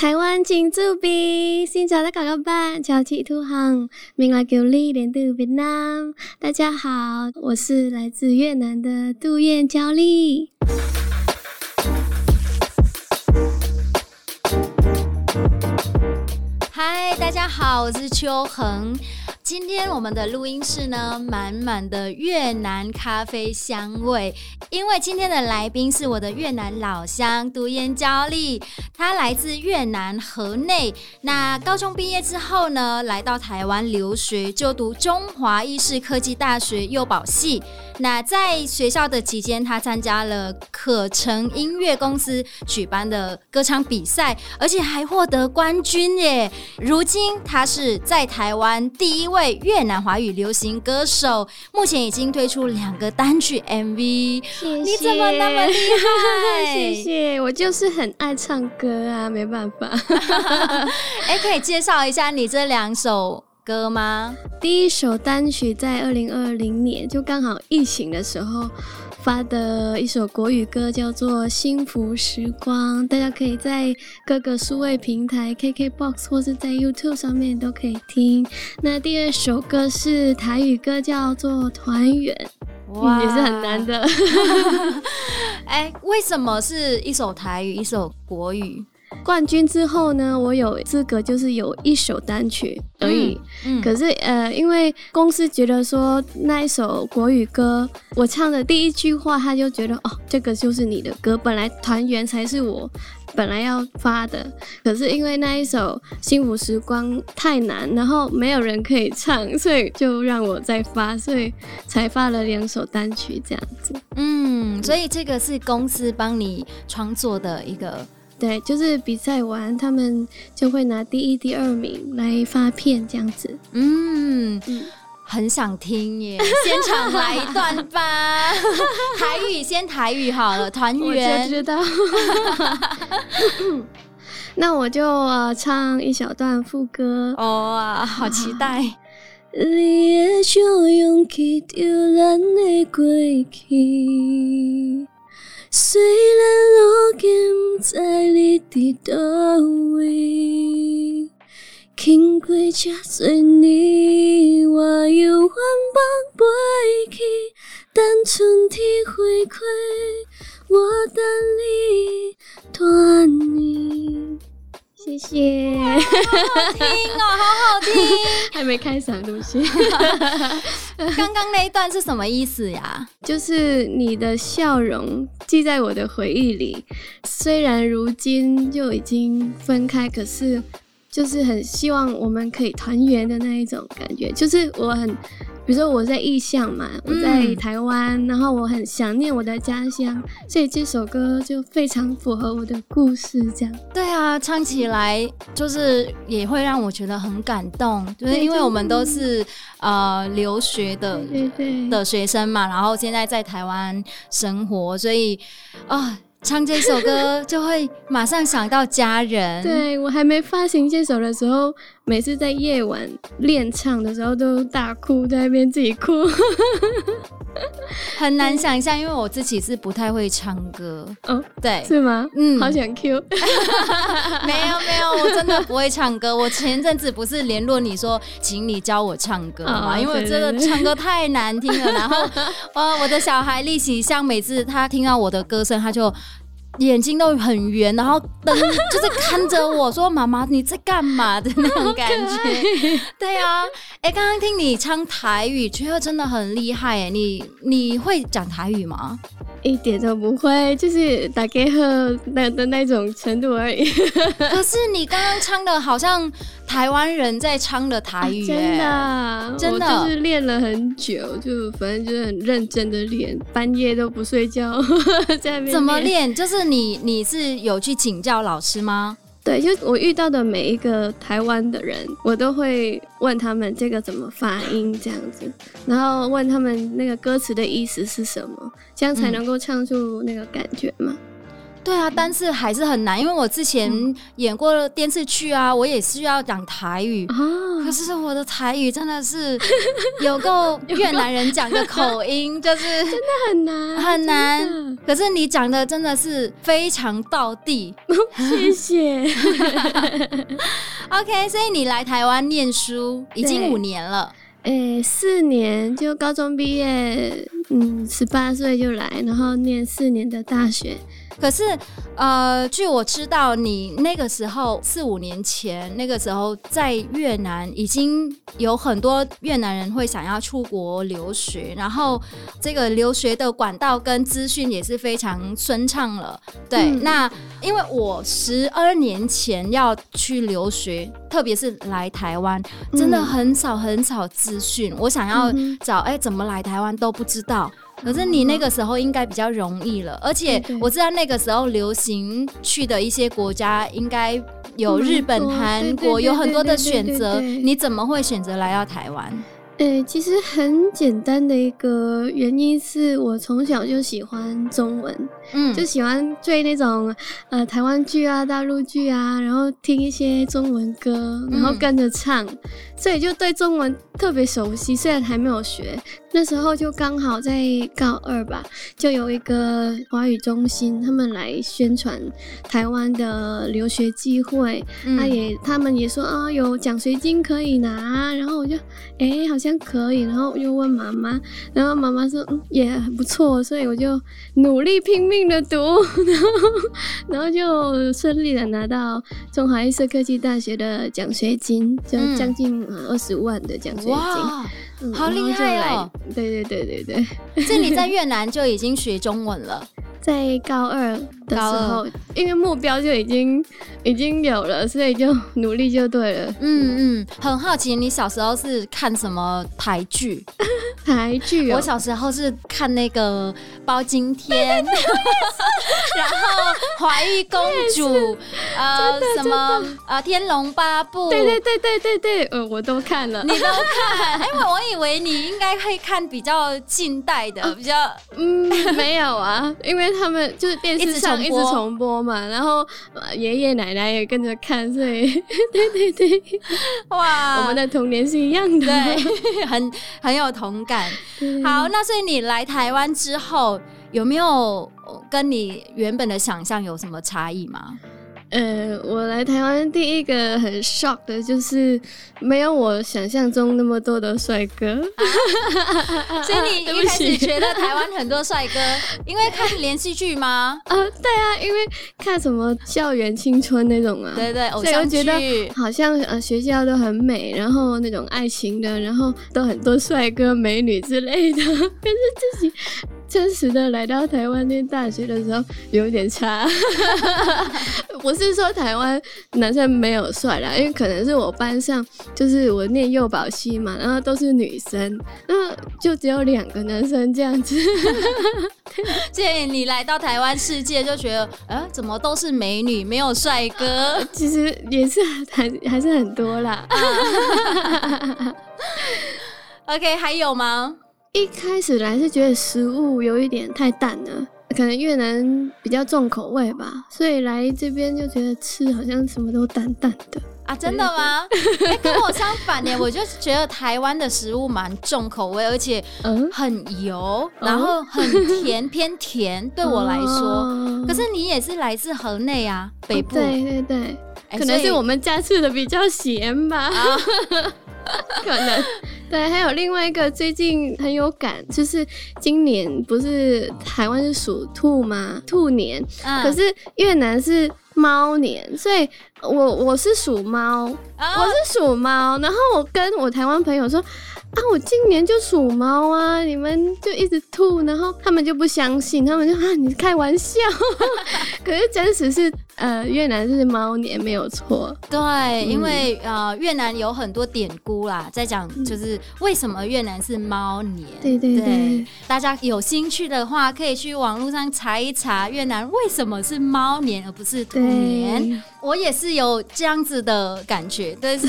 台湾金主笔，新潮的搞搞版，潮起土航，明来九里连度越南。大家好，我是来自越南的杜燕娇丽。嗨，大家好，我是秋恒。今天我们的录音室呢，满满的越南咖啡香味。因为今天的来宾是我的越南老乡杜燕娇丽，她来自越南河内。那高中毕业之后呢，来到台湾留学，就读中华医事科技大学幼保系。那在学校的期间，她参加了可成音乐公司举办的歌唱比赛，而且还获得冠军耶。如今她是在台湾第一位。越南华语流行歌手，目前已经推出两个单曲 MV。谢谢，你怎么那么厉害？谢谢，我就是很爱唱歌啊，没办法。哎、欸，可以介绍一下你这两首歌吗？第一首单曲在二零二零年，就刚好疫情的时候。发的一首国语歌叫做《幸福时光》，大家可以在各个数位平台，KKBOX 或是在 YouTube 上面都可以听。那第二首歌是台语歌，叫做《团圆》，哇，也是很难的。哎、欸，为什么是一首台语，一首国语？冠军之后呢，我有资格就是有一首单曲而已。嗯嗯、可是呃，因为公司觉得说那一首国语歌，我唱的第一句话，他就觉得哦，这个就是你的歌。本来团圆才是我本来要发的，可是因为那一首幸福时光太难，然后没有人可以唱，所以就让我再发，所以才发了两首单曲这样子。嗯，所以这个是公司帮你创作的一个。对，就是比赛完，他们就会拿第一、第二名来发片这样子。嗯，嗯很想听耶，现场来一段吧。台语先台语好了，团圆。我就知道。那我就、呃、唱一小段副歌。哦啊，好期待。你的笑容去掉咱的过去。虽然我今不知你伫叨位，经过这多年，我又反目飞去，等春天回归，我等你团圆。谢谢，好好听哦，好好听，还没开嗓，对不起。刚刚那一段是什么意思呀？就是你的笑容记在我的回忆里，虽然如今就已经分开，可是就是很希望我们可以团圆的那一种感觉，就是我很。比如说我在异乡嘛，我在台湾，嗯，然后我很想念我的家乡，所以这首歌就非常符合我的故事，这样。对啊，唱起来就是也会让我觉得很感动，就是因为我们都是呃留学的对对对的学生嘛，然后现在在台湾生活，所以啊。呃唱这首歌就会马上想到家人。对，我还没发行这首的时候，每次在夜晚练唱的时候都大哭，在那边自己哭，很难想象，因为我自己是不太会唱歌。哦，对，是吗？嗯，好想 Q。没有没有，我真的不会唱歌。我前阵子不是联络你说，请你教我唱歌嘛，哦，因为我真的唱歌太难听了。然后，呃，我的小孩立喜像每次他听到我的歌声，他就。眼睛都很圆，然后瞪，就是看着我说：“妈妈，你在干嘛？”的那种感觉。对啊，哎、欸，刚刚听你唱台语，觉得真的很厉害哎！你你会讲台语吗？一点都不会，就是大家好的的那种程度而已。可是你刚刚唱的好像台湾人在唱的台语，啊，真的，真的，我就是练了很久，就反正就是很认真的练，半夜都不睡觉。怎么练？就是你你是有去请教老师吗？对，就我遇到的每一个台湾的人，我都会问他们这个怎么发音这样子，然后问他们那个歌词的意思是什么，这样才能够唱出那个感觉嘛。对啊，但是还是很难，因为我之前演过电视剧啊，我也是要讲台语啊。可是我的台语真的是 有够越南人讲的口音，就是真的很难很难。可是你讲的真的是非常道地，谢谢。OK，所以你来台湾念书已经五年了。诶，四年就高中毕业，嗯，十八岁就来，然后念四年的大学。可是，呃，据我知道，你那个时候四五年前，那个时候在越南已经有很多越南人会想要出国留学，然后这个留学的管道跟资讯也是非常顺畅了。对，嗯、那因为我十二年前要去留学，特别是来台湾，真的很少很少资讯，我想要找哎、欸、怎么来台湾都不知道。可是你那个时候应该比较容易了，而且我知道那个时候流行去的一些国家，应该有日本、韩国，有很多的选择。你怎么会选择来到台湾？呃、欸，其实很简单的一个原因是我从小就喜欢中文，嗯，就喜欢追那种呃台湾剧啊、大陆剧啊，然后听一些中文歌，然后跟着唱，嗯、所以就对中文特别熟悉。虽然还没有学，那时候就刚好在高二吧，就有一个华语中心，他们来宣传台湾的留学机会，他、嗯、也他们也说啊、哦、有奖学金可以拿，然后我就哎、欸、好像。可以，然后又问妈妈，然后妈妈说嗯也很不错，所以我就努力拼命的读，然后然后就顺利的拿到中华艺术科技大学的奖学金，就将近嗯二十万的奖学金，嗯、好厉害哦！对对对对对，所以 你在 越南就已经学中文了。在高二的时候，因为目标就已经已经有了，所以就努力就对了。嗯嗯，很好奇你小时候是看什么台剧？台剧、喔？我小时候是看那个包青天，然后怀玉公主，呃，什么呃天龙八部？对对对对对对，呃，我都看了。你都看？哎，我我以为你应该会看比较近代的，比较嗯，没有啊，因为。他们就是电视上一直重播嘛，然后爷爷奶奶也跟着看，所以 对对对，哇，我们的童年是一样的，对，很很有同感。好，那所以你来台湾之后，有没有跟你原本的想象有什么差异吗？呃，我来台湾第一个很 shock 的就是没有我想象中那么多的帅哥，啊、所以你一开始觉得台湾很多帅哥，因为看连续剧吗？啊，对啊，因为看什么校园青春那种啊，对对，偶像剧，所以我觉得好像呃学校都很美，然后那种爱情的，然后都很多帅哥美女之类的，可是自己。真实的来到台湾念大学的时候有点差，不是说台湾男生没有帅啦，因为可能是我班上就是我念幼保系嘛，然后都是女生，那就只有两个男生这样子。所以你来到台湾世界就觉得，呃，怎么都是美女，没有帅哥？其实也是还还是很多啦。OK，还有吗？一开始来是觉得食物有一点太淡了，可能越南比较重口味吧，所以来这边就觉得吃好像什么都淡淡的啊。真的吗？欸，跟我相反呢，我就觉得台湾的食物蛮重口味，而且很油，嗯、然后很甜，偏甜。对我来说，哦、可是你也是来自河内啊，北部。对对对，欸、可能是我们家吃的比较咸吧。啊 可能对，还有另外一个最近很有感，就是今年不是台湾是属兔吗？兔年，嗯、可是越南是猫年，所以我我是属猫，啊、我是属猫，然后我跟我台湾朋友说。啊，我今年就属猫啊！你们就一直吐，然后他们就不相信，他们就啊，你开玩笑。可是真实是呃，越南是猫年没有错。对，嗯、因为呃，越南有很多典故啦，在讲就是为什么越南是猫年。对对对，对，大家有兴趣的话，可以去网络上查一查越南为什么是猫年而不是兔年。我也是有这样子的感觉，但是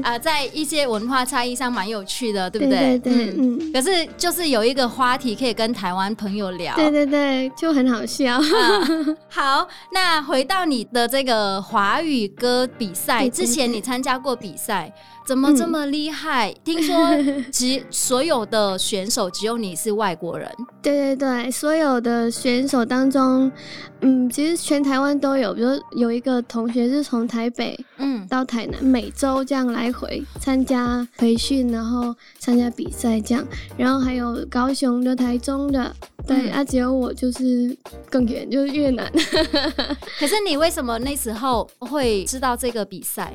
啊、呃，在一些文化差异上蛮有趣的，对不对？对对对，嗯。嗯，可是就是有一个话题可以跟台湾朋友聊，对对对，就很好笑。啊、好，那回到你的这个华语歌比赛之前，你参加过比赛。怎么这么厉害？嗯、听说只所有的选手只有你是外国人。对对对，所有的选手当中，嗯，其实全台湾都有。比如有一个同学是从台北，嗯，到台南，每周这样来回参加培训，然后参加比赛这样。然后还有高雄的、台中的，对，嗯、啊，只有我就是更远，就是越南。可是你为什么那时候会知道这个比赛？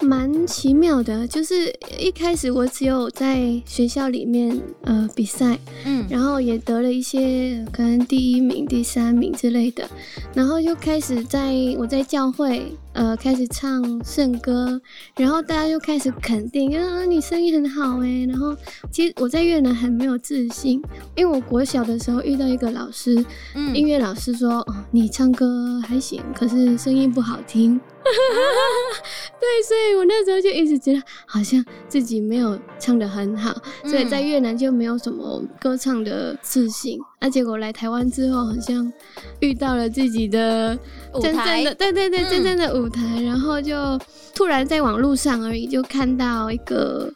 蛮奇妙的，就是一开始我只有在学校里面呃比赛，嗯，然后也得了一些可能第一名、第三名之类的，然后又开始在我在教会呃开始唱圣歌，然后大家就开始肯定啊，你声音很好哎。然后其实我在越南很没有自信，因为我国小的时候遇到一个老师，嗯，音乐老师说哦，你唱歌还行，可是声音不好听。对，所以我那时候就一直觉得好像自己没有唱的很好，所以在越南就没有什么歌唱的自信。那、嗯啊、结果来台湾之后，好像遇到了自己的真正的，舞台对对对，真正的舞台，嗯、然后就突然在网络上而已，就看到一个。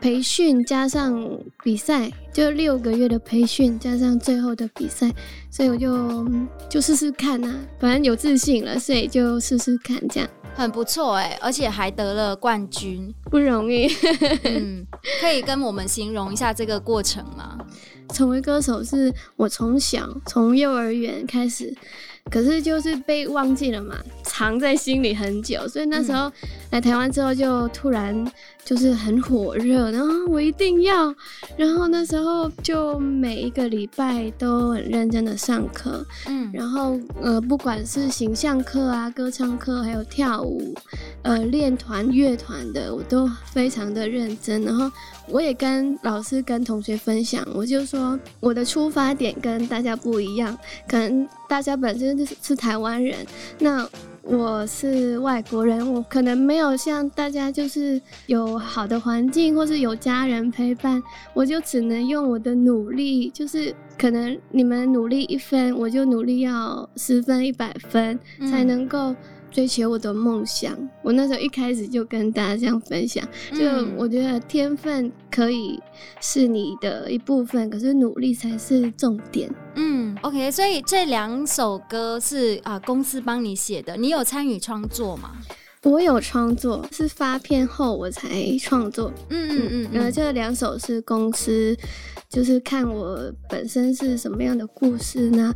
培训加上比赛，就六个月的培训加上最后的比赛，所以我就就试试看呐、啊，反正有自信了，所以就试试看，这样很不错哎、欸，而且还得了冠军，不容易。嗯，可以跟我们形容一下这个过程吗？成为歌手是我从小从幼儿园开始。可是就是被忘记了嘛，藏在心里很久，所以那时候来台湾之后就突然就是很火热，然后我一定要，然后那时候就每一个礼拜都很认真的上课，嗯，然后呃不管是形象课啊、歌唱课，还有跳舞，呃练团乐团的，我都非常的认真，然后我也跟老师跟同学分享，我就说我的出发点跟大家不一样，可能。大家本身就是是台湾人，那我是外国人，我可能没有像大家就是有好的环境，或是有家人陪伴，我就只能用我的努力，就是可能你们努力一分，我就努力要十分一百分，才能够。追求我的梦想，我那时候一开始就跟大家这样分享，就我觉得天分可以是你的一部分，可是努力才是重点。嗯，OK，所以这两首歌是啊公司帮你写的，你有参与创作吗？我有创作，是发片后我才创作。嗯嗯嗯，然后这两首是公司，就是看我本身是什么样的故事呢？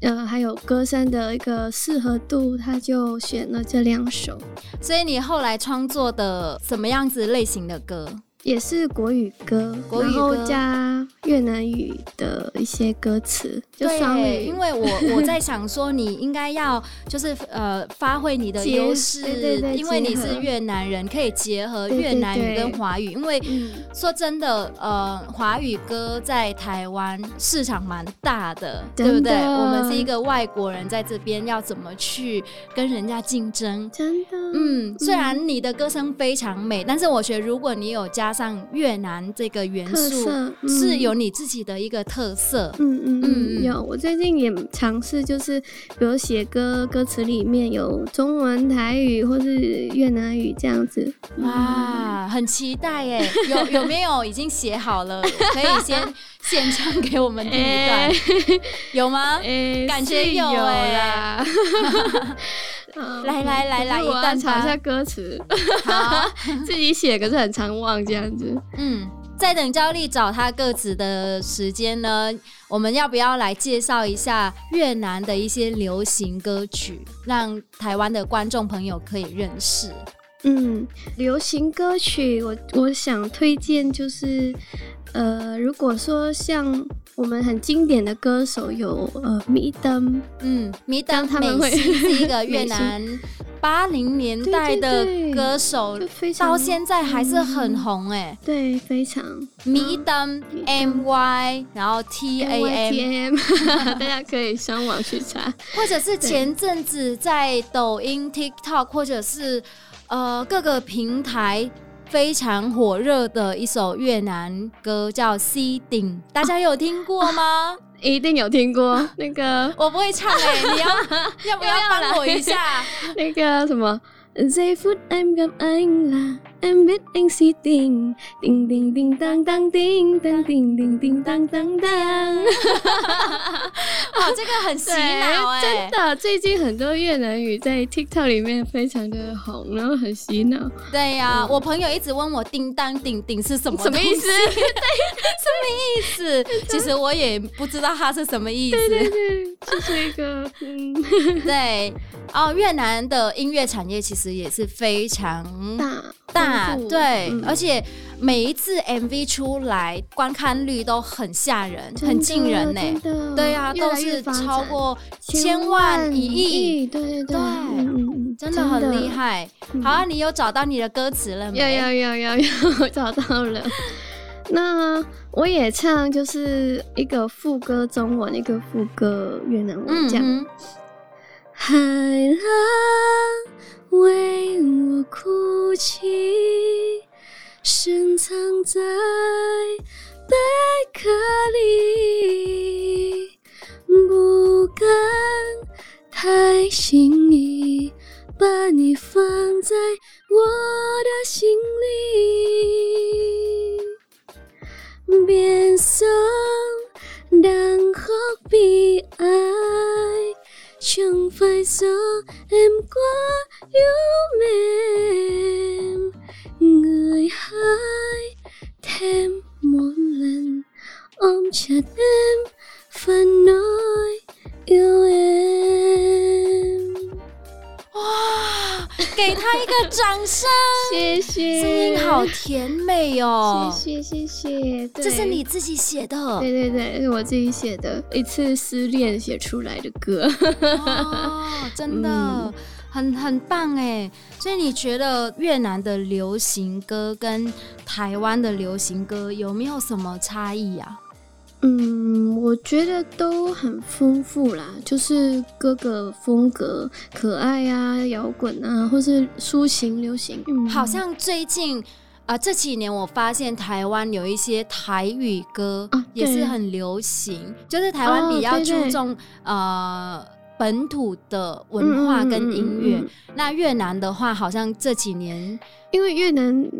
呃，还有歌声的一个适合度，他就选了这两首。所以你后来创作的什么样子类型的歌？也是国语歌，国语歌加越南语的一些歌词，就双语。对，因为我 我在想说，你应该要就是呃发挥你的优势，对对对，因为你是越南人，可以结合越南语跟华语。因为、嗯、说真的，呃，华语歌在台湾市场蛮大的，的对不对？我们是一个外国人在这边，要怎么去跟人家竞争？真的，嗯，虽然你的歌声非常美，嗯、但是我觉得如果你有加加上越南这个元素，嗯、是有你自己的一个特色。嗯嗯嗯，有。我最近也尝试，就是比如写歌，歌词里面有中文、台语或是越南语这样子。哇，很期待耶！有 有没有已经写好了？可以先献唱给我们听一段，欸、有吗？欸、感觉有哎。来来来来，一段查一下歌词。好，自己写可是很常忘这样子。嗯，在等焦莉找他歌词的时间呢，我们要不要来介绍一下越南的一些流行歌曲，让台湾的观众朋友可以认识？嗯，流行歌曲，我我想推荐就是。呃，如果说像我们很经典的歌手有呃迷登，嗯，迷登他们会是一个 越南八零年代的歌手，到现在还是很红哎、欸，对，非常。迷登 M Y，然后 T A M，大家可以上网去查，或者是前阵子在抖音、TikTok 或者是呃各个平台。非常火热的一首越南歌叫《Si Ding》，大家有听过吗？啊啊、一定有听过。那个我不会唱哎、欸，你要要不要帮我一下？那个什么？Giây phút em gặp anh là em biết anh si tình tình tình tình tang tang tình tang tình tình tình tang tang tang。哇，这个很洗脑哎！真的，最近很多越南语在 TikTok 里面非常的红，然后很洗脑。对呀、啊，我朋友一直问我“叮当叮叮”是什么什么意思？对，什么意思？其实我也不知道它是什么意思。对对对，就是一个嗯，对哦，越南的音乐产业其实。也是非常大大，对、嗯，而且每一次 MV 出来，观看率都很吓人，很惊人呢、欸。对啊，都是超过千万、一亿，对对对，对嗯、真的很厉害。好啊，你有找到你的歌词了没？有有有有有，找到了。那我也唱，就是一个副歌中文，一个副歌越南文，这样。嗯海浪为我哭泣，深藏在贝壳里，不敢太轻易把你放在我的心里，变送等候彼岸。Chẳng phải do em quá yêu mềm Người hãy thêm một lần ôm chặt em và nói yêu em 哇，给他一个掌声！谢谢，声音好甜美哦！谢谢谢谢，这是你自己写的？对对对，是我自己写的，一次失恋写出来的歌。哦，真的、嗯、很很棒哎！所以你觉得越南的流行歌跟台湾的流行歌有没有什么差异啊？嗯，我觉得都很丰富啦，就是各个风格，可爱啊、摇滚啊，或是抒情流行。嗯，好像最近啊、呃、这几年，我发现台湾有一些台语歌也是很流行，啊、就是台湾比较注重、呃本土的文化跟音乐、嗯嗯嗯嗯。那越南的话，好像这几年因为越南。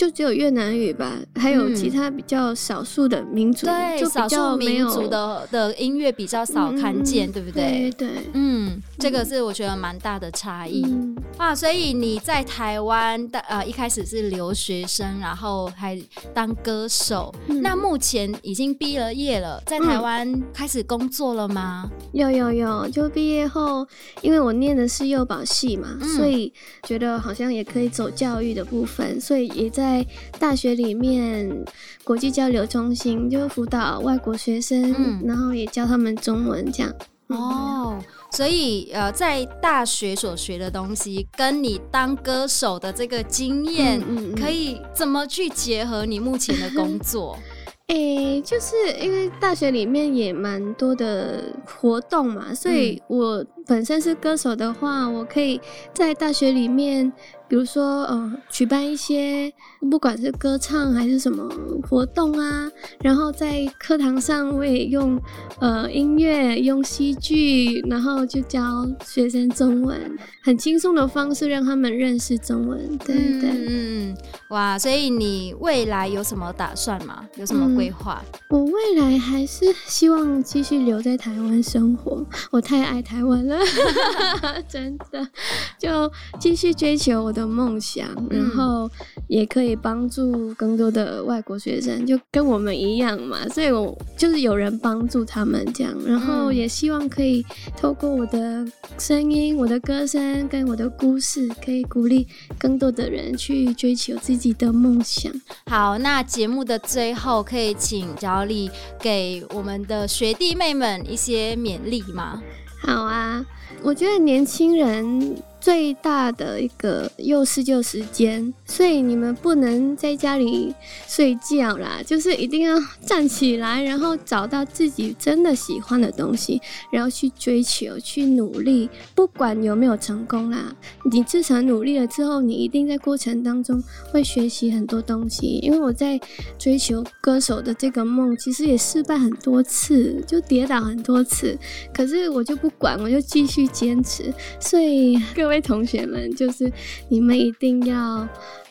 就只有越南语吧，还有其他比较少数的民族，对，就少数民族的的音乐比较少看见，嗯、对不对？对，对，嗯，这个是我觉得蛮大的差异、嗯、啊。所以你在台湾的呃一开始是留学生，然后还当歌手、嗯，那目前已经毕了业了，在台湾开始工作了吗？有有有，就毕业后，因为我念的是幼保系嘛、嗯，所以觉得好像也可以走教育的部分，所以也在。在大学里面，国际交流中心就辅导外国学生、嗯，然后也教他们中文这样。哦，所以呃，在大学所学的东西，跟你当歌手的这个经验，可以怎么去结合你目前的工作？诶、欸，就是因为大学里面也蛮多的活动嘛，所以我本身是歌手的话，我可以在大学里面。比如说，呃，举办一些不管是歌唱还是什么活动啊，然后在课堂上我也用呃音乐、用戏剧，然后就教学生中文，很轻松的方式让他们认识中文。对对对，嗯，哇，所以你未来有什么打算吗？有什么规划？嗯，我未来还是希望继续留在台湾生活，我太爱台湾了，真的，就继续追求我的。的梦想，然后也可以帮助更多的外国学生，就跟我们一样嘛。所以我就是有人帮助他们这样，然后也希望可以透过我的声音、我的歌声跟我的故事，可以鼓励更多的人去追求自己的梦想。好，那节目的最后，可以请小丽给我们的学弟妹们一些勉励吗？好啊，我觉得年轻人。最大的一个优势就是时间，所以你们不能在家里睡觉啦，就是一定要站起来，然后找到自己真的喜欢的东西，然后去追求、去努力，不管有没有成功啦，你至少努力了之后，你一定在过程当中会学习很多东西。因为我在追求歌手的这个梦，其实也失败很多次，就跌倒很多次，可是我就不管，我就继续坚持，所以。各位同学们，就是你们一定要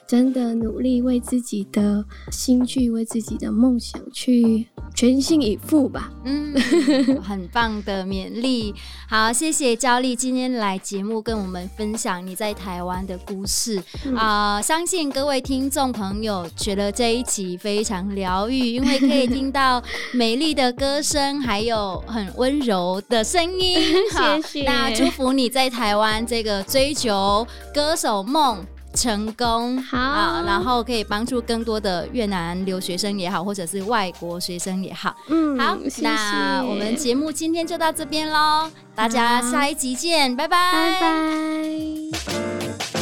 真的努力，为自己的兴趣、为自己的梦想去全心以赴吧。嗯，很棒的勉励。好，谢谢焦丽今天来节目跟我们分享你在台湾的故事啊、嗯呃！相信各位听众朋友觉得这一集非常疗愈，因为可以听到美丽的歌声，还有很温柔的声音。谢谢。那祝福你在台湾这个追求歌手梦。成功好啊，然后可以帮助更多的越南留学生也好，或者是外国学生也好。嗯，好，谢谢。那我们节目今天就到这边喽，大家下一集见，拜拜，拜拜。